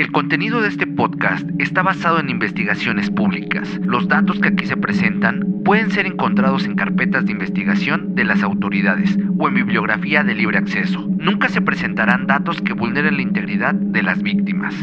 El contenido de este podcast está basado en investigaciones públicas. Los datos que aquí se presentan pueden ser encontrados en carpetas de investigación de las autoridades o en bibliografía de libre acceso. Nunca se presentarán datos que vulneren la integridad de las víctimas.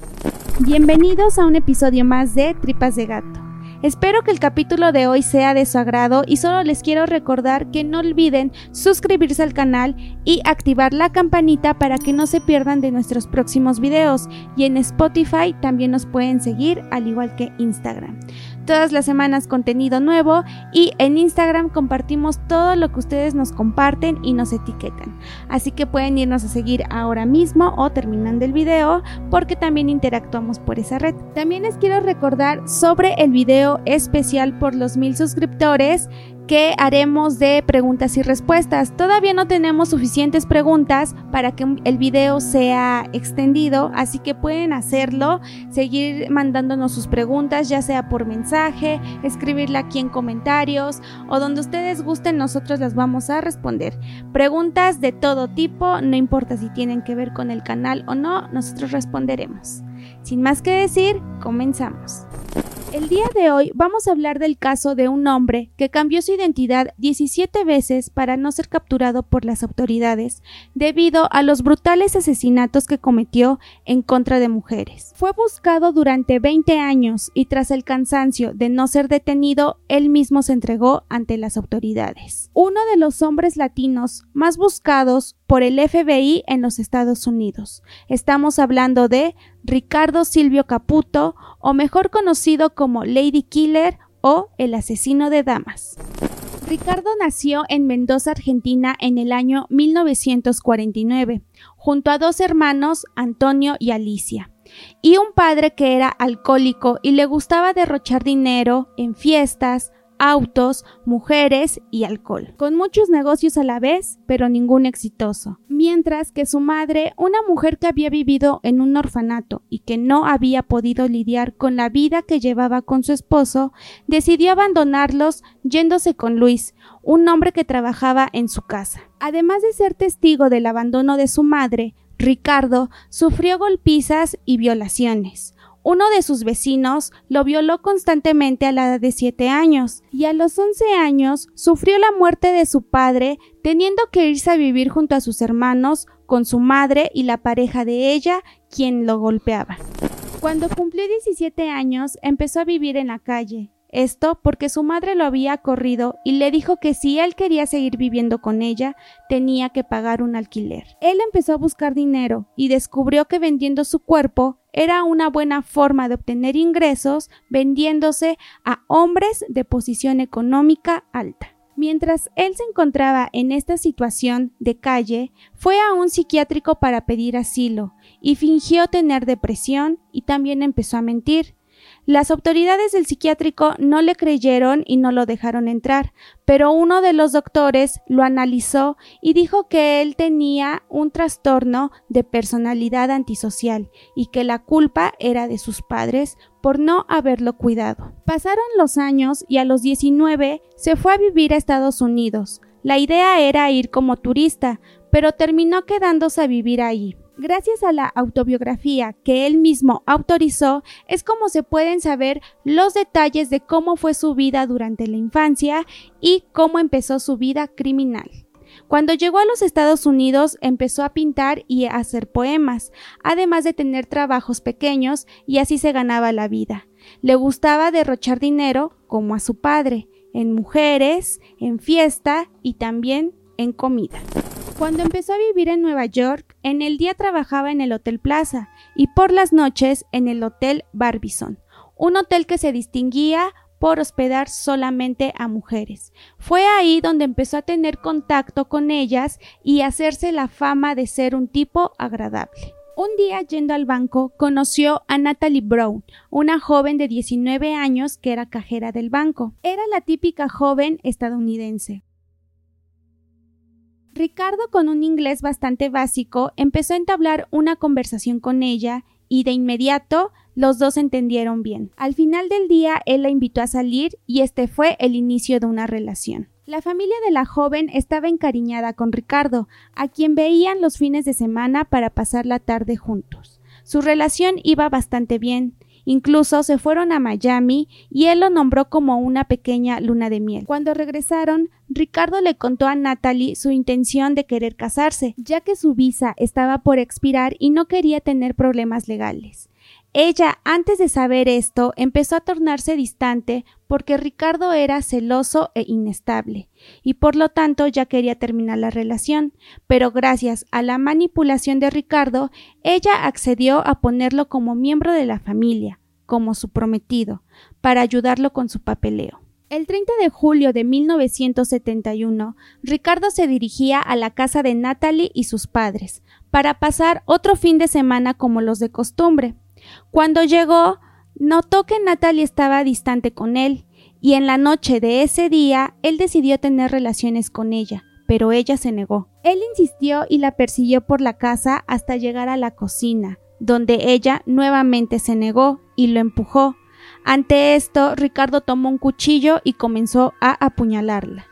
Bienvenidos a un episodio más de Tripas de Gato. Espero que el capítulo de hoy sea de su agrado y solo les quiero recordar que no olviden suscribirse al canal y activar la campanita para que no se pierdan de nuestros próximos videos. Y en Spotify también nos pueden seguir al igual que Instagram todas las semanas contenido nuevo y en Instagram compartimos todo lo que ustedes nos comparten y nos etiquetan. Así que pueden irnos a seguir ahora mismo o terminando el video porque también interactuamos por esa red. También les quiero recordar sobre el video especial por los mil suscriptores que haremos de preguntas y respuestas. Todavía no tenemos suficientes preguntas para que el video sea extendido, así que pueden hacerlo, seguir mandándonos sus preguntas, ya sea por mensaje, escribirla aquí en comentarios o donde ustedes gusten, nosotros las vamos a responder. Preguntas de todo tipo, no importa si tienen que ver con el canal o no, nosotros responderemos. Sin más que decir, comenzamos. El día de hoy vamos a hablar del caso de un hombre que cambió su identidad 17 veces para no ser capturado por las autoridades debido a los brutales asesinatos que cometió en contra de mujeres. Fue buscado durante 20 años y tras el cansancio de no ser detenido, él mismo se entregó ante las autoridades. Uno de los hombres latinos más buscados por el FBI en los Estados Unidos. Estamos hablando de Ricardo Silvio Caputo, o mejor conocido como Lady Killer o el asesino de damas. Ricardo nació en Mendoza, Argentina, en el año 1949, junto a dos hermanos, Antonio y Alicia, y un padre que era alcohólico y le gustaba derrochar dinero en fiestas, autos, mujeres y alcohol, con muchos negocios a la vez, pero ningún exitoso. Mientras que su madre, una mujer que había vivido en un orfanato y que no había podido lidiar con la vida que llevaba con su esposo, decidió abandonarlos yéndose con Luis, un hombre que trabajaba en su casa. Edad de ser testigo del abandono de su madre, Ricardo sufrió golpizas y violaciones. Uno de sus vecinos lo violó constantemente a la edad de 7 años y a los 11 años sufrió la muerte de su padre teniendo que irse a vivir junto a sus hermanos con su madre y la pareja de ella quien lo golpeaba. Cuando cumplió 17 años empezó a vivir en la calle, esto porque su madre lo había corrido y le dijo que si él quería seguir viviendo con ella, tenía que pagar un alquiler. Él empezó a buscar dinero y descubrió que vendiendo su cuerpo era una buena forma de obtener ingresos vendiéndose a hombres de posición económica alta. Mientras él se encontraba en esta situación de calle, fue a un psiquiátrico para pedir asilo y fingió tener depresión y también empezó a mentir. Las autoridades del psiquiátrico no le creyeron y no lo dejaron entrar, pero uno de los doctores lo analizó y dijo que él tenía un trastorno de personalidad antisocial y que la culpa era de sus padres por no haberlo cuidado. Pasaron los años y a los 19 se fue a vivir a Estados Unidos. La idea era ir como turista, pero terminó quedándose a vivir ahí. Gracias a la autobiografía que él mismo autorizó, es como se pueden saber los detalles de cómo fue su vida durante la infancia y cómo empezó su vida criminal. Cuando llegó a los Estados Unidos empezó a pintar y a hacer poemas, además de tener trabajos pequeños y así se ganaba la vida. Le gustaba derrochar dinero, como a su padre, en mujeres, en fiesta y también en comida. Cuando empezó a vivir en Nueva York, en el día trabajaba en el Hotel Plaza y por las noches en el Hotel Barbizon, un hotel que se distinguía por hospedar solamente a mujeres. Fue ahí donde empezó a tener contacto con ellas y hacerse la fama de ser un tipo agradable. Un día yendo al banco conoció a Natalie Brown, una joven de 19 años que era cajera del banco. Era la típica joven estadounidense. Ricardo, con un inglés bastante básico, empezó a entablar una conversación con ella y de inmediato los dos entendieron bien. Al final del día, él la invitó a salir y este fue el inicio de una relación. La familia de la joven estaba encariñada con Ricardo, a quien veían los fines de semana para pasar la tarde juntos. Su relación iba bastante bien. Incluso se fueron a Miami y él lo nombró como una pequeña luna de miel. Cuando regresaron, Ricardo le contó a Natalie su intención de querer casarse, ya que su visa estaba por expirar y no quería tener problemas legales. Ella, antes de saber esto, empezó a tornarse distante porque Ricardo era celoso e inestable, y por lo tanto ya quería terminar la relación, pero gracias a la manipulación de Ricardo, ella accedió a ponerlo como miembro de la familia, como su prometido, para ayudarlo con su papeleo. El 30 de julio de 1971, Ricardo se dirigía a la casa de Natalie y sus padres, para pasar otro fin de semana como los de costumbre. Cuando llegó, notó que Natalie estaba distante con él, y en la noche de ese día él decidió tener relaciones con ella, pero ella se negó. Él insistió y la persiguió por la casa hasta llegar a la cocina, donde ella nuevamente se negó y lo empujó. Ante esto, Ricardo tomó un cuchillo y comenzó a apuñalarla.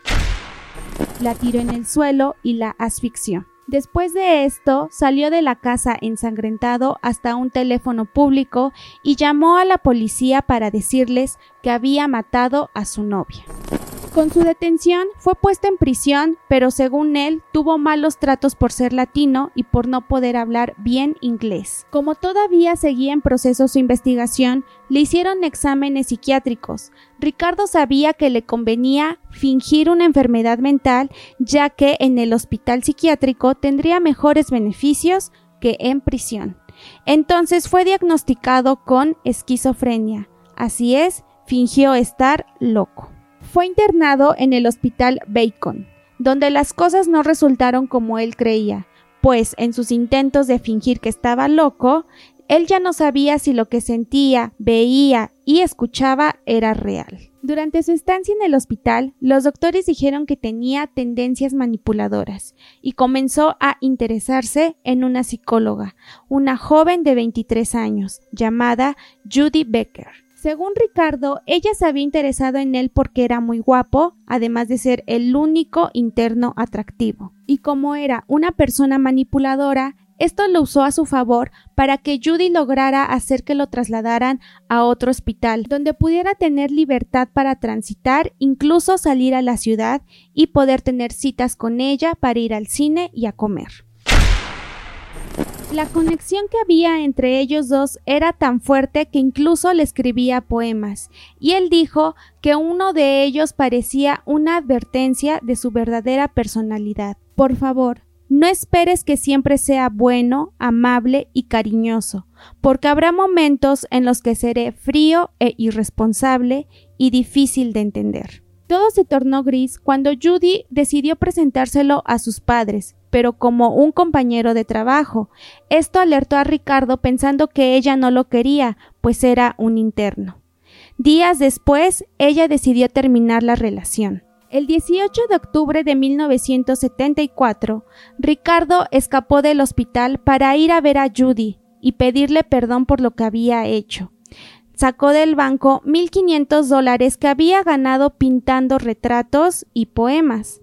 La tiró en el suelo y la asfixió. Después de esto, salió de la casa ensangrentado hasta un teléfono público y llamó a la policía para decirles que había matado a su novia. Con su detención fue puesto en prisión, pero según él tuvo malos tratos por ser latino y por no poder hablar bien inglés. Como todavía seguía en proceso su investigación, le hicieron exámenes psiquiátricos. Ricardo sabía que le convenía fingir una enfermedad mental, ya que en el hospital psiquiátrico tendría mejores beneficios que en prisión. Entonces fue diagnosticado con esquizofrenia. Así es, fingió estar loco fue internado en el hospital Bacon, donde las cosas no resultaron como él creía, pues en sus intentos de fingir que estaba loco, él ya no sabía si lo que sentía, veía y escuchaba era real. Durante su estancia en el hospital, los doctores dijeron que tenía tendencias manipuladoras y comenzó a interesarse en una psicóloga, una joven de 23 años, llamada Judy Becker. Según Ricardo, ella se había interesado en él porque era muy guapo, además de ser el único interno atractivo. Y como era una persona manipuladora, esto lo usó a su favor para que Judy lograra hacer que lo trasladaran a otro hospital, donde pudiera tener libertad para transitar, incluso salir a la ciudad y poder tener citas con ella para ir al cine y a comer. La conexión que había entre ellos dos era tan fuerte que incluso le escribía poemas, y él dijo que uno de ellos parecía una advertencia de su verdadera personalidad. Por favor, no esperes que siempre sea bueno, amable y cariñoso, porque habrá momentos en los que seré frío e irresponsable y difícil de entender. Todo se tornó gris cuando Judy decidió presentárselo a sus padres, pero como un compañero de trabajo. Esto alertó a Ricardo pensando que ella no lo quería, pues era un interno. Días después, ella decidió terminar la relación. El 18 de octubre de 1974, Ricardo escapó del hospital para ir a ver a Judy y pedirle perdón por lo que había hecho. Sacó del banco 1.500 dólares que había ganado pintando retratos y poemas.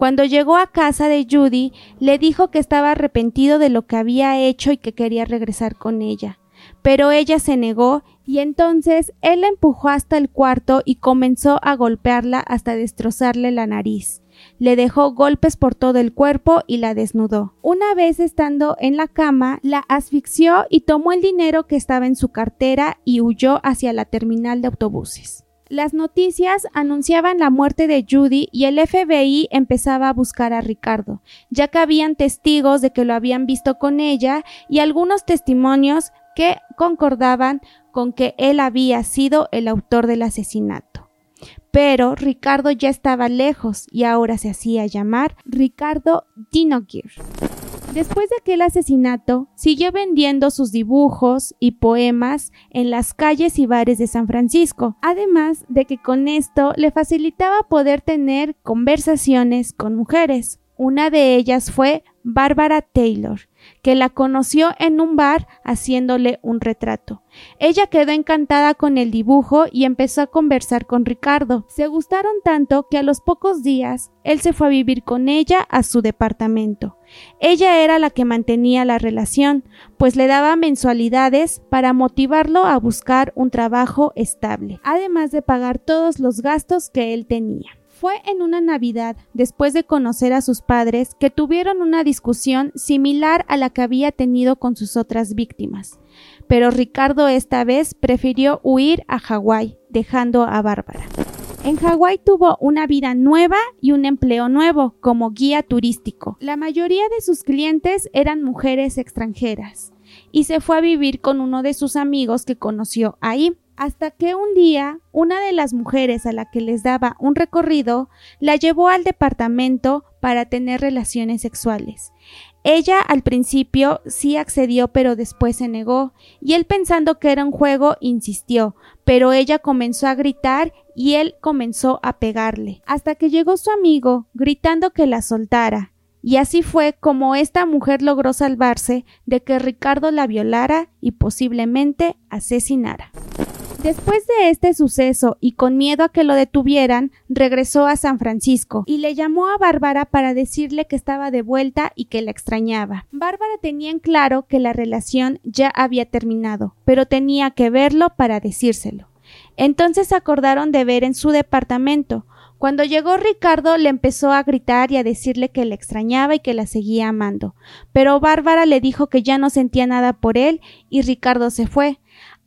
Cuando llegó a casa de Judy, le dijo que estaba arrepentido de lo que había hecho y que quería regresar con ella. Pero ella se negó y entonces él la empujó hasta el cuarto y comenzó a golpearla hasta destrozarle la nariz. Le dejó golpes por todo el cuerpo y la desnudó. Una vez estando en la cama, la asfixió y tomó el dinero que estaba en su cartera y huyó hacia la terminal de autobuses. Las noticias anunciaban la muerte de Judy y el FBI empezaba a buscar a Ricardo, ya que habían testigos de que lo habían visto con ella y algunos testimonios que concordaban con que él había sido el autor del asesinato. Pero Ricardo ya estaba lejos y ahora se hacía llamar Ricardo Dinogir. Después de aquel asesinato, siguió vendiendo sus dibujos y poemas en las calles y bares de San Francisco, además de que con esto le facilitaba poder tener conversaciones con mujeres. Una de ellas fue Bárbara Taylor, que la conoció en un bar haciéndole un retrato. Ella quedó encantada con el dibujo y empezó a conversar con Ricardo. Se gustaron tanto que a los pocos días él se fue a vivir con ella a su departamento. Ella era la que mantenía la relación, pues le daba mensualidades para motivarlo a buscar un trabajo estable, además de pagar todos los gastos que él tenía. Fue en una Navidad, después de conocer a sus padres, que tuvieron una discusión similar a la que había tenido con sus otras víctimas. Pero Ricardo esta vez prefirió huir a Hawái, dejando a Bárbara. En Hawái tuvo una vida nueva y un empleo nuevo como guía turístico. La mayoría de sus clientes eran mujeres extranjeras y se fue a vivir con uno de sus amigos que conoció ahí hasta que un día una de las mujeres a la que les daba un recorrido la llevó al departamento para tener relaciones sexuales. Ella al principio sí accedió pero después se negó, y él pensando que era un juego insistió, pero ella comenzó a gritar y él comenzó a pegarle, hasta que llegó su amigo gritando que la soltara. Y así fue como esta mujer logró salvarse de que Ricardo la violara y posiblemente asesinara. Después de este suceso y con miedo a que lo detuvieran, regresó a San Francisco y le llamó a Bárbara para decirle que estaba de vuelta y que la extrañaba. Bárbara tenía en claro que la relación ya había terminado, pero tenía que verlo para decírselo. Entonces acordaron de ver en su departamento. Cuando llegó Ricardo le empezó a gritar y a decirle que la extrañaba y que la seguía amando. Pero Bárbara le dijo que ya no sentía nada por él y Ricardo se fue.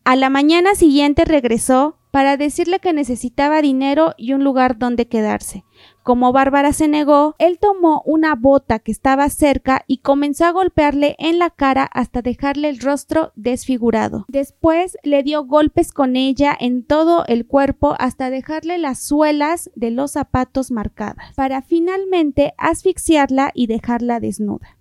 A la mañana siguiente regresó para decirle que necesitaba dinero y un lugar donde quedarse. Como Bárbara se negó, él tomó una bota que estaba cerca y comenzó a golpearle en la cara hasta dejarle el rostro desfigurado. Después le dio golpes con ella en todo el cuerpo hasta dejarle las suelas de los zapatos marcadas, para finalmente asfixiarla y dejarla desnuda.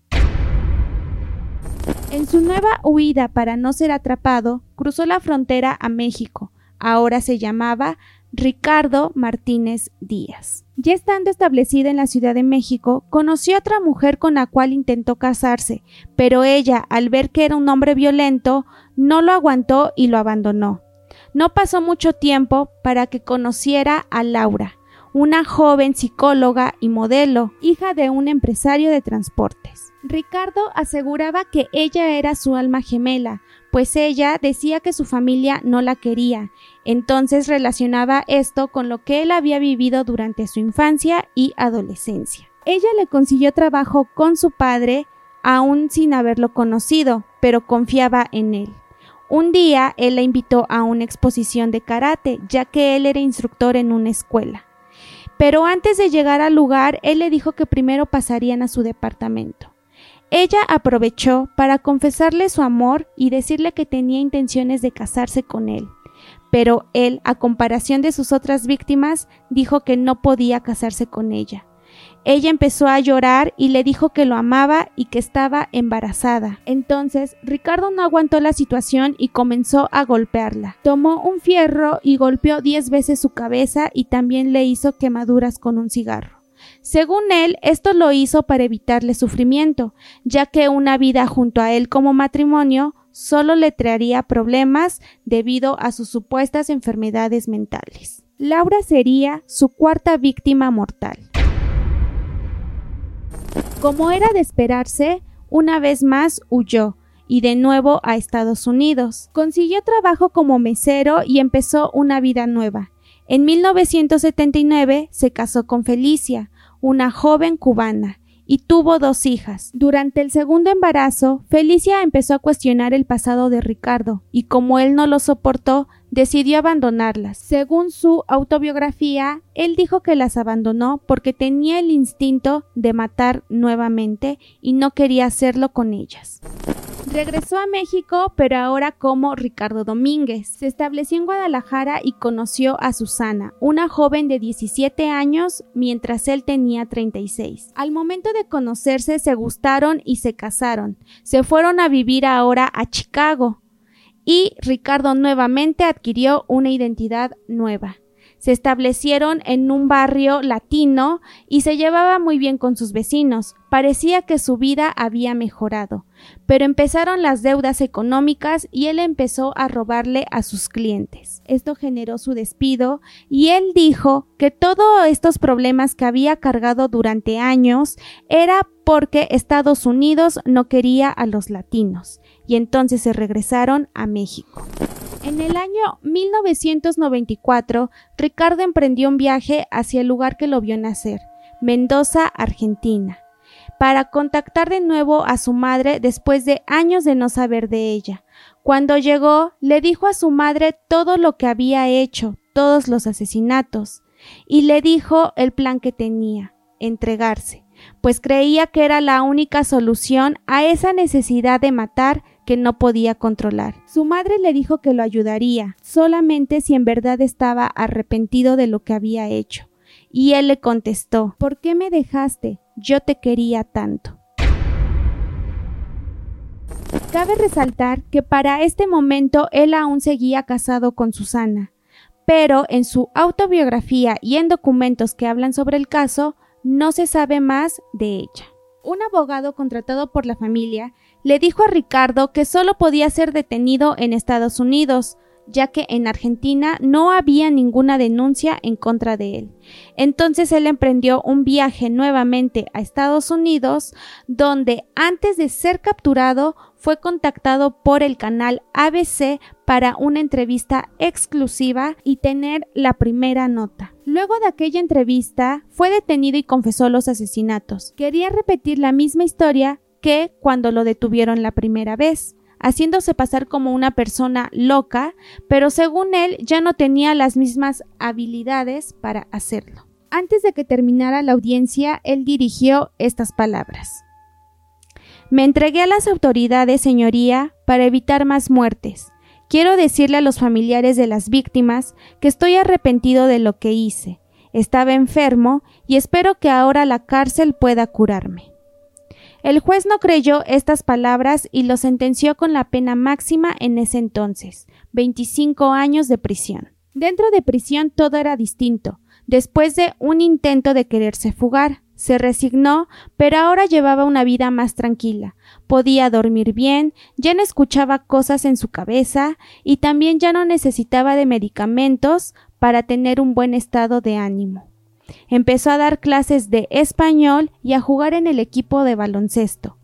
En su nueva huida para no ser atrapado, cruzó la frontera a México. Ahora se llamaba Ricardo Martínez Díaz. Ya estando establecida en la Ciudad de México, conoció a otra mujer con la cual intentó casarse, pero ella, al ver que era un hombre violento, no lo aguantó y lo abandonó. No pasó mucho tiempo para que conociera a Laura, una joven psicóloga y modelo, hija de un empresario de transportes. Ricardo aseguraba que ella era su alma gemela, pues ella decía que su familia no la quería, entonces relacionaba esto con lo que él había vivido durante su infancia y adolescencia. Ella le consiguió trabajo con su padre, aún sin haberlo conocido, pero confiaba en él. Un día él la invitó a una exposición de karate, ya que él era instructor en una escuela. Pero antes de llegar al lugar, él le dijo que primero pasarían a su departamento. Ella aprovechó para confesarle su amor y decirle que tenía intenciones de casarse con él. Pero él, a comparación de sus otras víctimas, dijo que no podía casarse con ella. Ella empezó a llorar y le dijo que lo amaba y que estaba embarazada. Entonces Ricardo no aguantó la situación y comenzó a golpearla. Tomó un fierro y golpeó diez veces su cabeza y también le hizo quemaduras con un cigarro. Según él, esto lo hizo para evitarle sufrimiento, ya que una vida junto a él como matrimonio solo le traería problemas debido a sus supuestas enfermedades mentales. Laura sería su cuarta víctima mortal. Como era de esperarse, una vez más huyó y de nuevo a Estados Unidos. Consiguió trabajo como mesero y empezó una vida nueva. En 1979 se casó con Felicia, una joven cubana, y tuvo dos hijas. Durante el segundo embarazo, Felicia empezó a cuestionar el pasado de Ricardo, y como él no lo soportó, decidió abandonarlas. Según su autobiografía, él dijo que las abandonó porque tenía el instinto de matar nuevamente y no quería hacerlo con ellas. Regresó a México, pero ahora como Ricardo Domínguez. Se estableció en Guadalajara y conoció a Susana, una joven de 17 años, mientras él tenía 36. Al momento de conocerse se gustaron y se casaron. Se fueron a vivir ahora a Chicago. Y Ricardo nuevamente adquirió una identidad nueva. Se establecieron en un barrio latino y se llevaba muy bien con sus vecinos. Parecía que su vida había mejorado. Pero empezaron las deudas económicas y él empezó a robarle a sus clientes. Esto generó su despido y él dijo que todos estos problemas que había cargado durante años era porque Estados Unidos no quería a los latinos y entonces se regresaron a México. En el año 1994, Ricardo emprendió un viaje hacia el lugar que lo vio nacer, Mendoza, Argentina, para contactar de nuevo a su madre después de años de no saber de ella. Cuando llegó, le dijo a su madre todo lo que había hecho, todos los asesinatos, y le dijo el plan que tenía, entregarse, pues creía que era la única solución a esa necesidad de matar que no podía controlar. Su madre le dijo que lo ayudaría, solamente si en verdad estaba arrepentido de lo que había hecho. Y él le contestó ¿Por qué me dejaste? Yo te quería tanto. Cabe resaltar que para este momento él aún seguía casado con Susana, pero en su autobiografía y en documentos que hablan sobre el caso no se sabe más de ella. Un abogado contratado por la familia le dijo a Ricardo que solo podía ser detenido en Estados Unidos, ya que en Argentina no había ninguna denuncia en contra de él. Entonces él emprendió un viaje nuevamente a Estados Unidos, donde antes de ser capturado fue contactado por el canal ABC para una entrevista exclusiva y tener la primera nota. Luego de aquella entrevista fue detenido y confesó los asesinatos. Quería repetir la misma historia que cuando lo detuvieron la primera vez haciéndose pasar como una persona loca, pero según él ya no tenía las mismas habilidades para hacerlo. Antes de que terminara la audiencia, él dirigió estas palabras. Me entregué a las autoridades, señoría, para evitar más muertes. Quiero decirle a los familiares de las víctimas que estoy arrepentido de lo que hice. Estaba enfermo y espero que ahora la cárcel pueda curarme. El juez no creyó estas palabras y lo sentenció con la pena máxima en ese entonces, 25 años de prisión. Dentro de prisión todo era distinto. Después de un intento de quererse fugar, se resignó, pero ahora llevaba una vida más tranquila. Podía dormir bien, ya no escuchaba cosas en su cabeza y también ya no necesitaba de medicamentos para tener un buen estado de ánimo. Empezó a dar clases de español y a jugar en el equipo de baloncesto.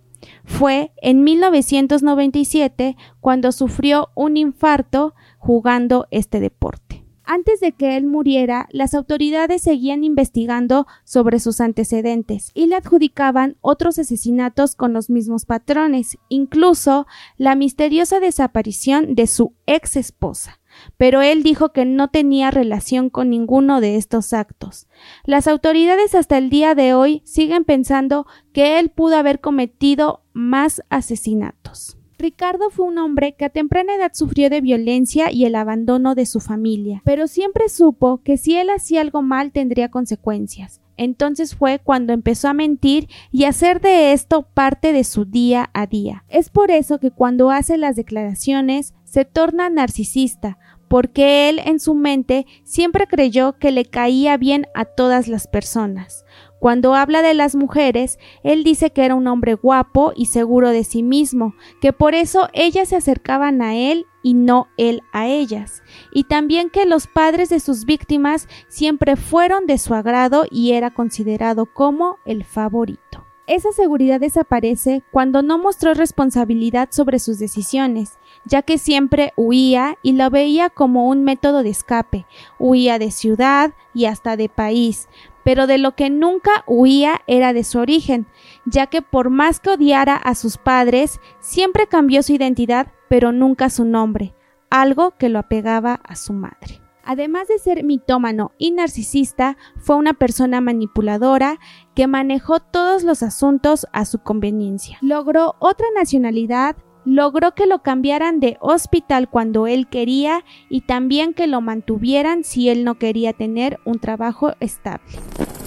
Fue en 1997 cuando sufrió un infarto jugando este deporte. Antes de que él muriera, las autoridades seguían investigando sobre sus antecedentes y le adjudicaban otros asesinatos con los mismos patrones, incluso la misteriosa desaparición de su ex esposa pero él dijo que no tenía relación con ninguno de estos actos. Las autoridades hasta el día de hoy siguen pensando que él pudo haber cometido más asesinatos. Ricardo fue un hombre que a temprana edad sufrió de violencia y el abandono de su familia, pero siempre supo que si él hacía algo mal tendría consecuencias. Entonces fue cuando empezó a mentir y hacer de esto parte de su día a día. Es por eso que cuando hace las declaraciones se torna narcisista, porque él en su mente siempre creyó que le caía bien a todas las personas. Cuando habla de las mujeres, él dice que era un hombre guapo y seguro de sí mismo, que por eso ellas se acercaban a él y no él a ellas, y también que los padres de sus víctimas siempre fueron de su agrado y era considerado como el favorito. Esa seguridad desaparece cuando no mostró responsabilidad sobre sus decisiones, ya que siempre huía y lo veía como un método de escape, huía de ciudad y hasta de país, pero de lo que nunca huía era de su origen, ya que por más que odiara a sus padres, siempre cambió su identidad, pero nunca su nombre, algo que lo apegaba a su madre. Además de ser mitómano y narcisista, fue una persona manipuladora que manejó todos los asuntos a su conveniencia. Logró otra nacionalidad, logró que lo cambiaran de hospital cuando él quería y también que lo mantuvieran si él no quería tener un trabajo estable.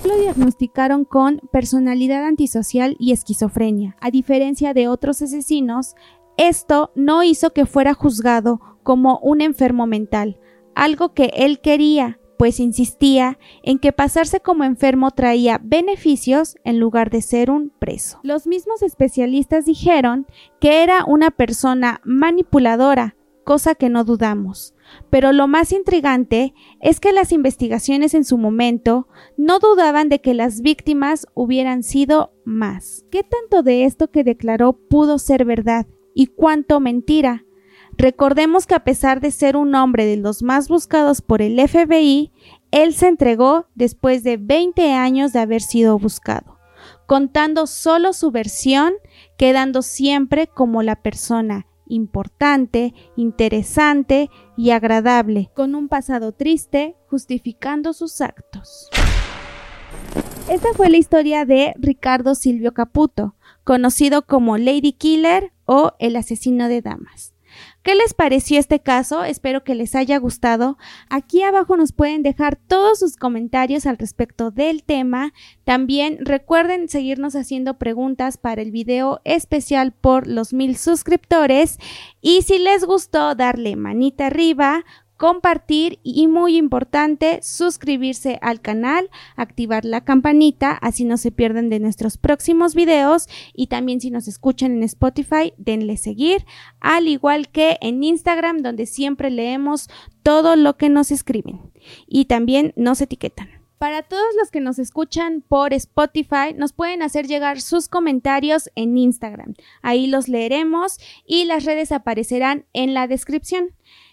Lo diagnosticaron con personalidad antisocial y esquizofrenia. A diferencia de otros asesinos, esto no hizo que fuera juzgado como un enfermo mental, algo que él quería, pues insistía en que pasarse como enfermo traía beneficios en lugar de ser un preso. Los mismos especialistas dijeron que era una persona manipuladora, cosa que no dudamos. Pero lo más intrigante es que las investigaciones en su momento no dudaban de que las víctimas hubieran sido más. ¿Qué tanto de esto que declaró pudo ser verdad y cuánto mentira? Recordemos que a pesar de ser un hombre de los más buscados por el FBI, él se entregó después de 20 años de haber sido buscado, contando solo su versión, quedando siempre como la persona importante, interesante y agradable, con un pasado triste, justificando sus actos. Esta fue la historia de Ricardo Silvio Caputo, conocido como Lady Killer o el asesino de damas. ¿Qué les pareció este caso? Espero que les haya gustado. Aquí abajo nos pueden dejar todos sus comentarios al respecto del tema. También recuerden seguirnos haciendo preguntas para el video especial por los mil suscriptores. Y si les gustó, darle manita arriba, compartir y muy importante suscribirse al canal, activar la campanita, así no se pierden de nuestros próximos videos y también si nos escuchan en Spotify, denle seguir, al igual que en Instagram donde siempre leemos todo lo que nos escriben y también nos etiquetan. Para todos los que nos escuchan por Spotify, nos pueden hacer llegar sus comentarios en Instagram. Ahí los leeremos y las redes aparecerán en la descripción.